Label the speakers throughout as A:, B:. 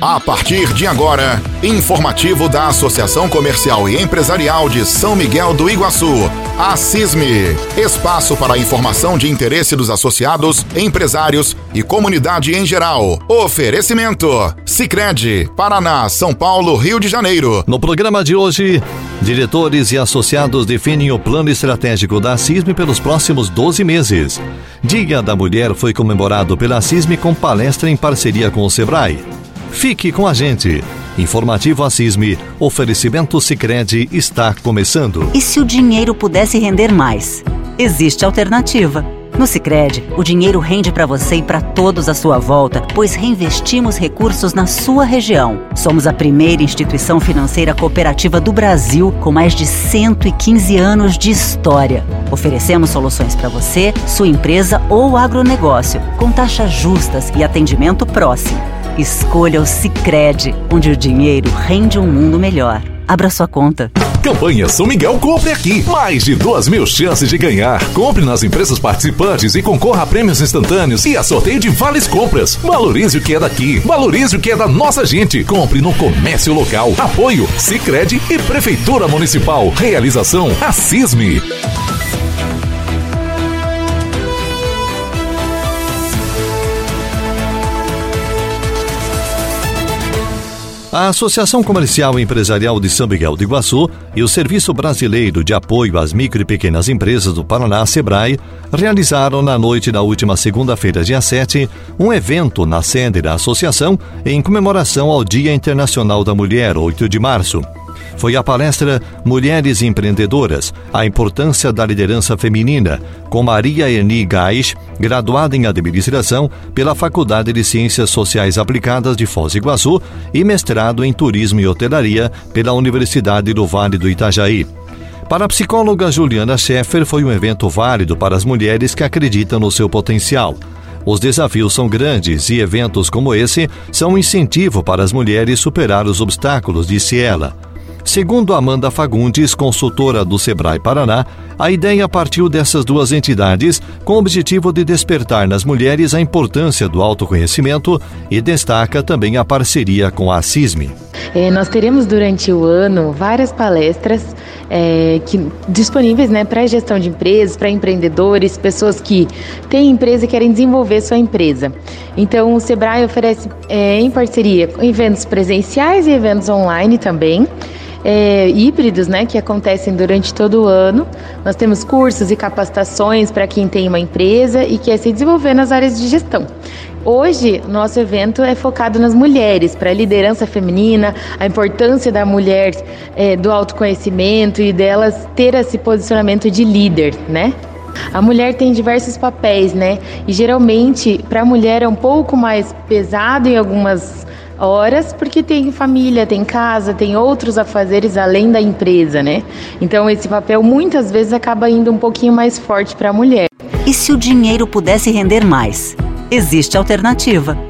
A: A partir de agora, informativo da Associação Comercial e Empresarial de São Miguel do Iguaçu, a CISME. Espaço para informação de interesse dos associados, empresários e comunidade em geral. Oferecimento: Sicredi, Paraná, São Paulo, Rio de Janeiro.
B: No programa de hoje, diretores e associados definem o plano estratégico da CISME pelos próximos 12 meses. Dia da Mulher foi comemorado pela CISME com palestra em parceria com o Sebrae. Fique com a gente. Informativo Assisme, oferecimento Sicredi está começando.
C: E se o dinheiro pudesse render mais? Existe alternativa. No Sicredi, o dinheiro rende para você e para todos à sua volta, pois reinvestimos recursos na sua região. Somos a primeira instituição financeira cooperativa do Brasil com mais de 115 anos de história. Oferecemos soluções para você, sua empresa ou agronegócio, com taxas justas e atendimento próximo. Escolha o Sicredi, onde o dinheiro rende um mundo melhor. Abra sua conta.
D: Campanha São Miguel Compre Aqui. Mais de duas mil chances de ganhar. Compre nas empresas participantes e concorra a prêmios instantâneos e a sorteio de vales compras. Valorize o que é daqui. Valorize o que é da nossa gente. Compre no comércio local. Apoio Sicredi e Prefeitura Municipal. Realização Assisme.
B: A Associação Comercial e Empresarial de São Miguel do Iguaçu e o Serviço Brasileiro de Apoio às Micro e Pequenas Empresas do Paraná, SEBRAE, realizaram na noite da última segunda-feira, dia 7, um evento na sede da associação em comemoração ao Dia Internacional da Mulher, 8 de março foi a palestra Mulheres Empreendedoras, a importância da liderança feminina, com Maria Eni Gais, graduada em administração pela Faculdade de Ciências Sociais Aplicadas de Foz do Iguaçu e mestrado em Turismo e Hotelaria pela Universidade do Vale do Itajaí. Para a psicóloga Juliana Scheffer, foi um evento válido para as mulheres que acreditam no seu potencial. Os desafios são grandes e eventos como esse são um incentivo para as mulheres superar os obstáculos, disse ela. Segundo Amanda Fagundes, consultora do Sebrae Paraná, a ideia partiu dessas duas entidades com o objetivo de despertar nas mulheres a importância do autoconhecimento e destaca também a parceria com a CISME.
E: É, nós teremos durante o ano várias palestras é, que, disponíveis né, para gestão de empresas, para empreendedores, pessoas que têm empresa e querem desenvolver sua empresa. Então, o Sebrae oferece é, em parceria eventos presenciais e eventos online também é, híbridos, né, que acontecem durante todo o ano. Nós temos cursos e capacitações para quem tem uma empresa e quer se desenvolver nas áreas de gestão. Hoje, nosso evento é focado nas mulheres, para a liderança feminina, a importância da mulher, é, do autoconhecimento e delas ter esse posicionamento de líder, né? A mulher tem diversos papéis, né? E geralmente, para a mulher é um pouco mais pesado em algumas horas, porque tem família, tem casa, tem outros afazeres além da empresa, né? Então esse papel muitas vezes acaba indo um pouquinho mais forte para a mulher.
C: E se o dinheiro pudesse render mais? Existe alternativa.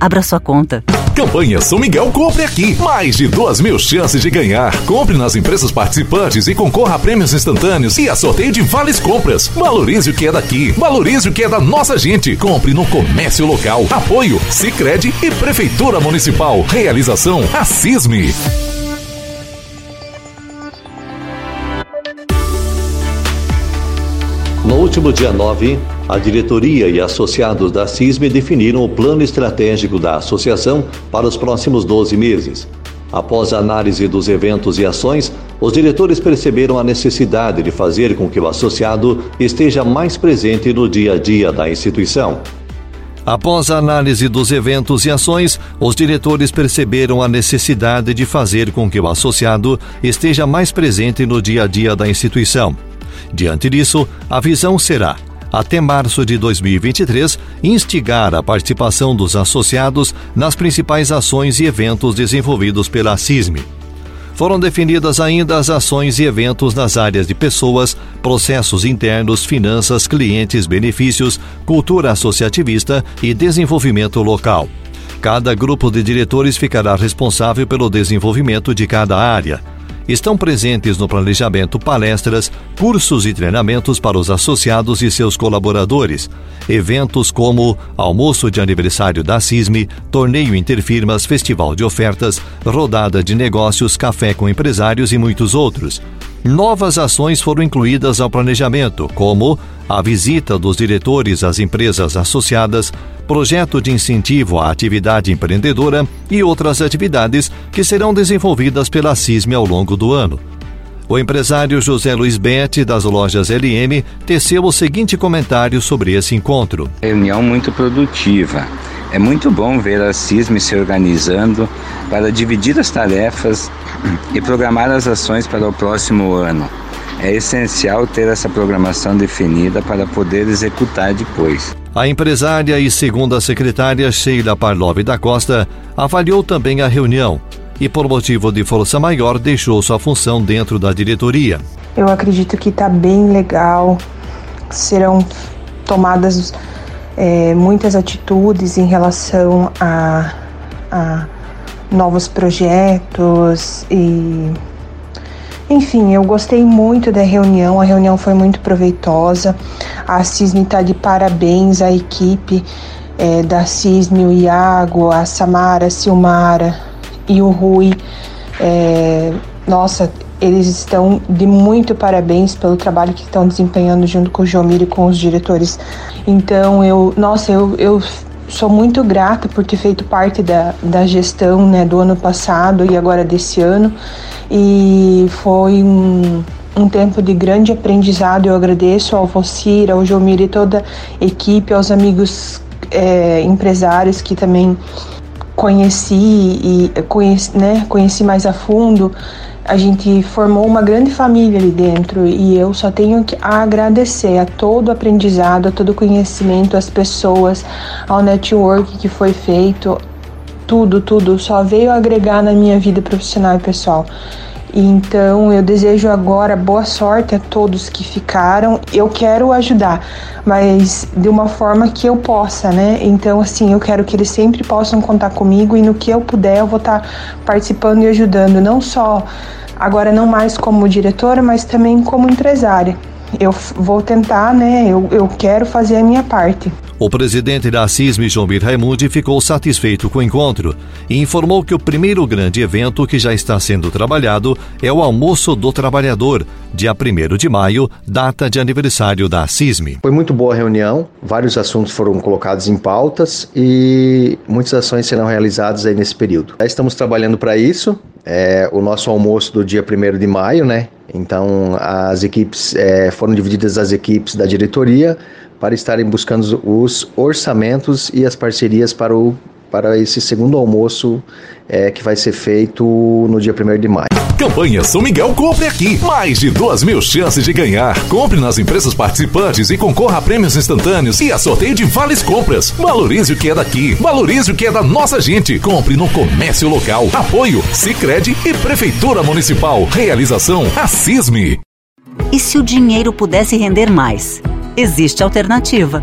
C: Abra sua conta.
D: Campanha São Miguel Compre Aqui. Mais de duas mil chances de ganhar. Compre nas empresas participantes e concorra a prêmios instantâneos e a sorteio de vales compras. Valorize o que é daqui. Valorize o que é da nossa gente. Compre no comércio local. Apoio Sicredi e Prefeitura Municipal. Realização Assisme.
B: Último dia 9, a diretoria e associados da CISME definiram o plano estratégico da associação para os próximos 12 meses. Após a análise dos eventos e ações, os diretores perceberam a necessidade de fazer com que o associado esteja mais presente no dia a dia da instituição. Após a análise dos eventos e ações, os diretores perceberam a necessidade de fazer com que o associado esteja mais presente no dia a dia da instituição. Diante disso, a visão será até março de 2023, instigar a participação dos associados nas principais ações e eventos desenvolvidos pela CISME. Foram definidas ainda as ações e eventos nas áreas de pessoas, processos internos, finanças, clientes, benefícios, cultura associativista e desenvolvimento local. Cada grupo de diretores ficará responsável pelo desenvolvimento de cada área. Estão presentes no planejamento palestras, cursos e treinamentos para os associados e seus colaboradores, eventos como almoço de aniversário da CISME, torneio interfirmas, festival de ofertas, rodada de negócios, café com empresários e muitos outros. Novas ações foram incluídas ao planejamento, como a visita dos diretores às empresas associadas, projeto de incentivo à atividade empreendedora e outras atividades que serão desenvolvidas pela CISME ao longo do ano. O empresário José Luiz Bete, das lojas LM, teceu o seguinte comentário sobre esse encontro.
F: Reunião muito produtiva. É muito bom ver a CISME se organizando para dividir as tarefas e programar as ações para o próximo ano. É essencial ter essa programação definida para poder executar depois.
B: A empresária e segunda secretária Sheila Parlov da Costa avaliou também a reunião e, por motivo de força maior, deixou sua função dentro da diretoria.
G: Eu acredito que está bem legal, serão tomadas é, muitas atitudes em relação a, a novos projetos e enfim, eu gostei muito da reunião, a reunião foi muito proveitosa. A Cisne está de parabéns à equipe é, da Cisne, o Iago, a Samara, a Silmara e o Rui. É, nossa, eles estão de muito parabéns pelo trabalho que estão desempenhando junto com o Jomir e com os diretores. Então, eu, nossa, eu, eu sou muito grata por ter feito parte da, da gestão né, do ano passado e agora desse ano. E foi um, um tempo de grande aprendizado. Eu agradeço ao Vocir, ao Jomir e toda a equipe, aos amigos é, empresários que também conheci e conheci, né, conheci mais a fundo a gente formou uma grande família ali dentro e eu só tenho que agradecer a todo o aprendizado, a todo o conhecimento, às pessoas, ao network que foi feito, tudo, tudo só veio agregar na minha vida profissional e pessoal. Então eu desejo agora boa sorte a todos que ficaram. Eu quero ajudar, mas de uma forma que eu possa, né? Então, assim, eu quero que eles sempre possam contar comigo e no que eu puder eu vou estar participando e ajudando, não só agora não mais como diretora, mas também como empresária. Eu vou tentar, né? Eu, eu quero fazer a minha parte.
B: O presidente da CISM, João Raimundi, ficou satisfeito com o encontro e informou que o primeiro grande evento que já está sendo trabalhado é o Almoço do Trabalhador, dia 1 de maio, data de aniversário da CISM.
H: Foi muito boa a reunião, vários assuntos foram colocados em pautas e muitas ações serão realizadas aí nesse período. Já estamos trabalhando para isso, é o nosso almoço do dia 1 de maio, né? Então, as equipes é, foram divididas as equipes da diretoria para estarem buscando os orçamentos e as parcerias para, o, para esse segundo almoço é, que vai ser feito no dia 1 de maio.
D: Campanha São Miguel Compre Aqui. Mais de duas mil chances de ganhar. Compre nas empresas participantes e concorra a prêmios instantâneos e a sorteio de vales compras. Valorize o que é daqui. Valorize o que é da nossa gente. Compre no comércio local. Apoio Sicredi e Prefeitura Municipal. Realização Assisme.
C: E se o dinheiro pudesse render mais? Existe alternativa.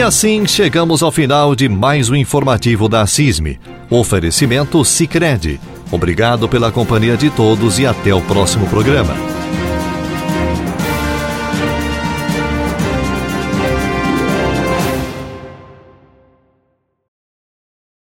B: E assim chegamos ao final de mais um informativo da CISME. Oferecimento Sicredi. Obrigado pela companhia de todos e até o próximo programa.